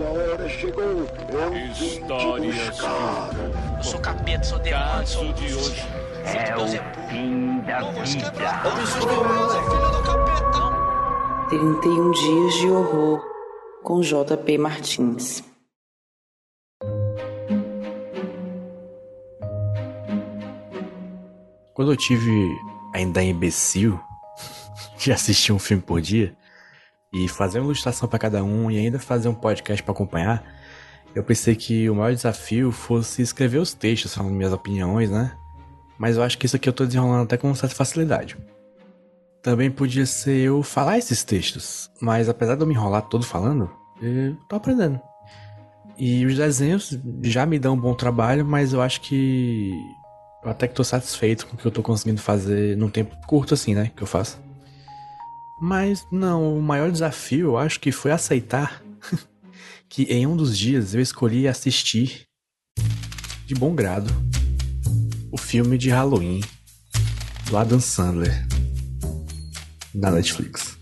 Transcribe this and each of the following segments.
Sua hora chegou. Eu buscar. Eu sou capeta, sou demônio, sou de hoje. É o fim da vida. 31 dias de horror com JP Martins. Quando eu tive ainda imbecil de assistir um filme por dia e fazer uma ilustração para cada um e ainda fazer um podcast para acompanhar, eu pensei que o maior desafio fosse escrever os textos falando minhas opiniões, né? Mas eu acho que isso aqui eu tô desenrolando até com certa facilidade. Também podia ser eu falar esses textos, mas apesar de eu me enrolar todo falando, eu tô aprendendo. E os desenhos já me dão um bom trabalho, mas eu acho que eu até que tô satisfeito com o que eu tô conseguindo fazer num tempo curto assim, né, que eu faço. Mas não, o maior desafio eu acho que foi aceitar que em um dos dias eu escolhi assistir de bom grado o filme de Halloween do Adam Sandler na Netflix.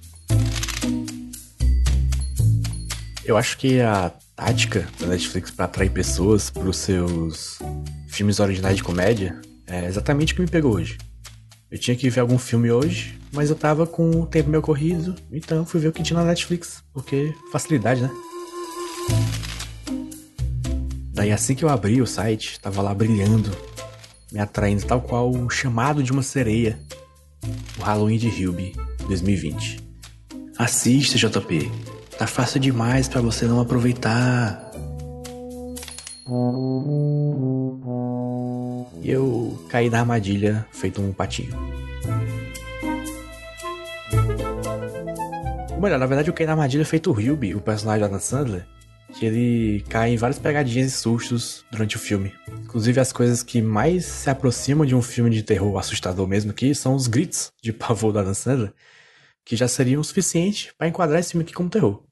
Eu acho que a tática da Netflix para atrair pessoas para os seus filmes originais de comédia é exatamente o que me pegou hoje. Eu tinha que ver algum filme hoje, mas eu tava com o tempo meio corrido, então fui ver o que tinha na Netflix, porque facilidade, né? Daí assim que eu abri o site, tava lá brilhando, me atraindo tal qual o chamado de uma sereia. O Halloween de Hilby 2020. Assista, JP. Tá fácil demais para você não aproveitar. Eu caí na armadilha feito um patinho. Ou melhor, na verdade eu caí na armadilha feito o Hilby, o personagem da Adam Sandler, que ele cai em várias pegadinhas e sustos durante o filme. Inclusive as coisas que mais se aproximam de um filme de terror assustador mesmo aqui são os gritos de pavor da Adam Sandler, que já seriam o suficiente para enquadrar esse filme aqui como terror.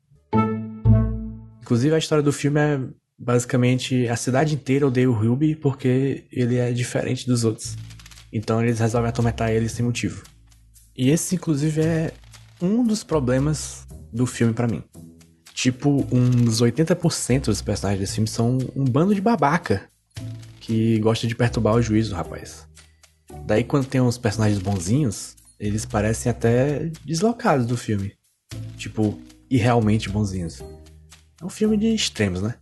Inclusive a história do filme é basicamente a cidade inteira odeia o Ruby porque ele é diferente dos outros. Então eles resolvem atormentar ele sem motivo. E esse inclusive é um dos problemas do filme para mim. Tipo, uns 80% dos personagens desse filme são um bando de babaca que gosta de perturbar o juízo, rapaz. Daí quando tem uns personagens bonzinhos, eles parecem até deslocados do filme. Tipo, irrealmente bonzinhos. É um filme de extremos, né?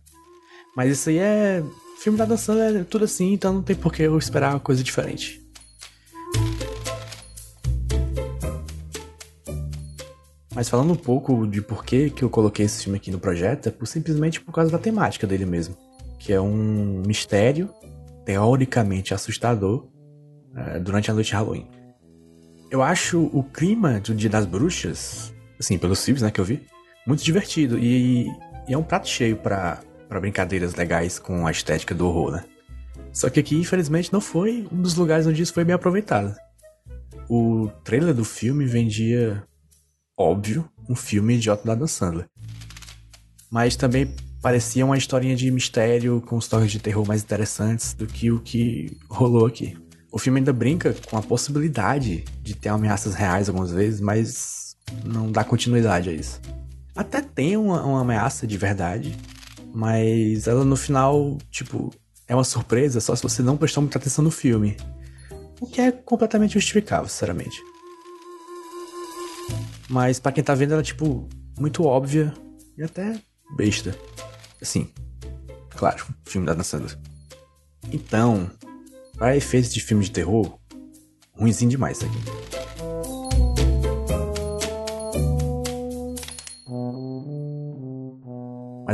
Mas isso aí é. Filme da dançando é tudo assim, então não tem por que eu esperar uma coisa diferente. Mas falando um pouco de por que, eu coloquei esse filme aqui no projeto, é por, simplesmente por causa da temática dele mesmo. Que é um mistério, teoricamente assustador, é, durante a noite de Halloween. Eu acho o clima do Dia das Bruxas, assim, pelos filmes né, que eu vi, muito divertido. E, e é um prato cheio para brincadeiras legais com a estética do horror, né? Só que aqui, infelizmente, não foi um dos lugares onde isso foi bem aproveitado. O trailer do filme vendia óbvio, um filme idiota da Adam Sandler. Mas também parecia uma historinha de mistério com histórias de terror mais interessantes do que o que rolou aqui. O filme ainda brinca com a possibilidade de ter ameaças reais algumas vezes, mas não dá continuidade a isso. Até tem uma, uma ameaça de verdade, mas ela no final, tipo, é uma surpresa só se você não prestar muita atenção no filme. O que é completamente justificável, sinceramente. Mas para quem tá vendo, ela é, tipo, muito óbvia e até besta. Assim, claro, filme da Dan Sandler. Então, para efeitos de filme de terror, ruimzinho demais isso aqui.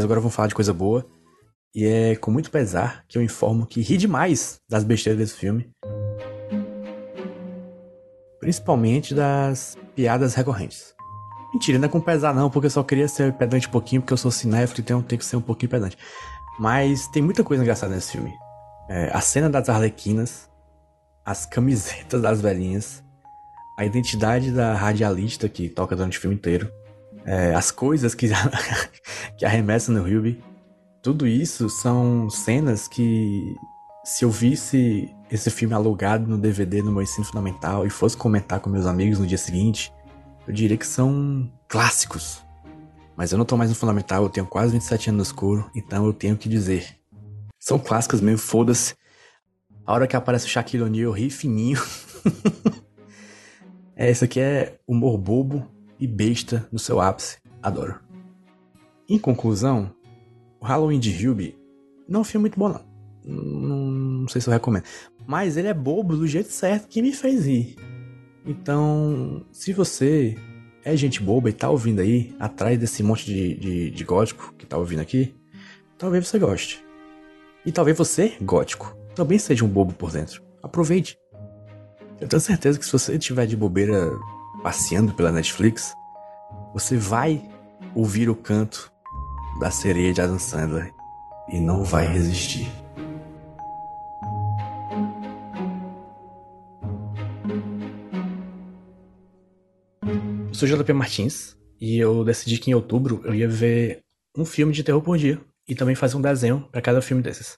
Mas agora vamos falar de coisa boa. E é com muito pesar que eu informo que ri demais das besteiras desse filme. Principalmente das piadas recorrentes. Mentira, não é com pesar não, porque eu só queria ser pedante um pouquinho, porque eu sou cinéfilo então tenho que ser um pouquinho pedante. Mas tem muita coisa engraçada nesse filme. É, a cena das arlequinas, as camisetas das velhinhas, a identidade da radialista que toca durante o filme inteiro, é, as coisas que, que arremessam no Ruby. Tudo isso são cenas que, se eu visse esse filme alugado no DVD no meu ensino fundamental e fosse comentar com meus amigos no dia seguinte, eu diria que são clássicos. Mas eu não tô mais no fundamental, eu tenho quase 27 anos no escuro, então eu tenho que dizer. São clássicos mesmo, foda-se. A hora que aparece o Shaquille O'Neal, eu ri fininho. é, isso aqui é humor bobo e besta no seu ápice. Adoro. Em conclusão, o Halloween de Hilby não é um filme muito bom, não. não. Não sei se eu recomendo. Mas ele é bobo do jeito certo que me fez rir. Então, se você é gente boba e tá ouvindo aí, atrás desse monte de, de, de gótico que tá ouvindo aqui, talvez você goste. E talvez você, gótico, também seja um bobo por dentro. Aproveite. Eu tenho certeza que se você estiver de bobeira passeando pela Netflix, você vai ouvir o canto da sereia de Adam Sandler e não vai resistir. Eu sou JP Martins e eu decidi que em outubro eu ia ver um filme de terror por dia e também fazer um desenho para cada filme desses.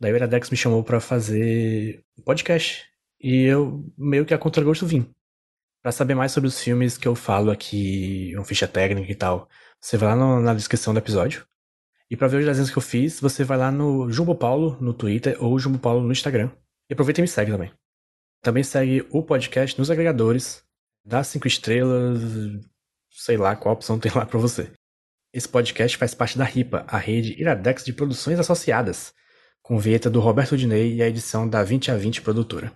Daí o Iradex me chamou para fazer um podcast e eu meio que a contragosto vim. Para saber mais sobre os filmes que eu falo aqui, uma ficha técnica e tal, você vai lá no, na descrição do episódio. E para ver os desenhos que eu fiz, você vai lá no Jumbo Paulo no Twitter ou Jumbo Paulo no Instagram. E aproveita e me segue também. Também segue o podcast nos agregadores, dá cinco estrelas, sei lá qual opção tem lá para você. Esse podcast faz parte da RIPA, a rede Iradex de produções associadas, com vinheta do Roberto Dinei e a edição da 20 a 20 produtora.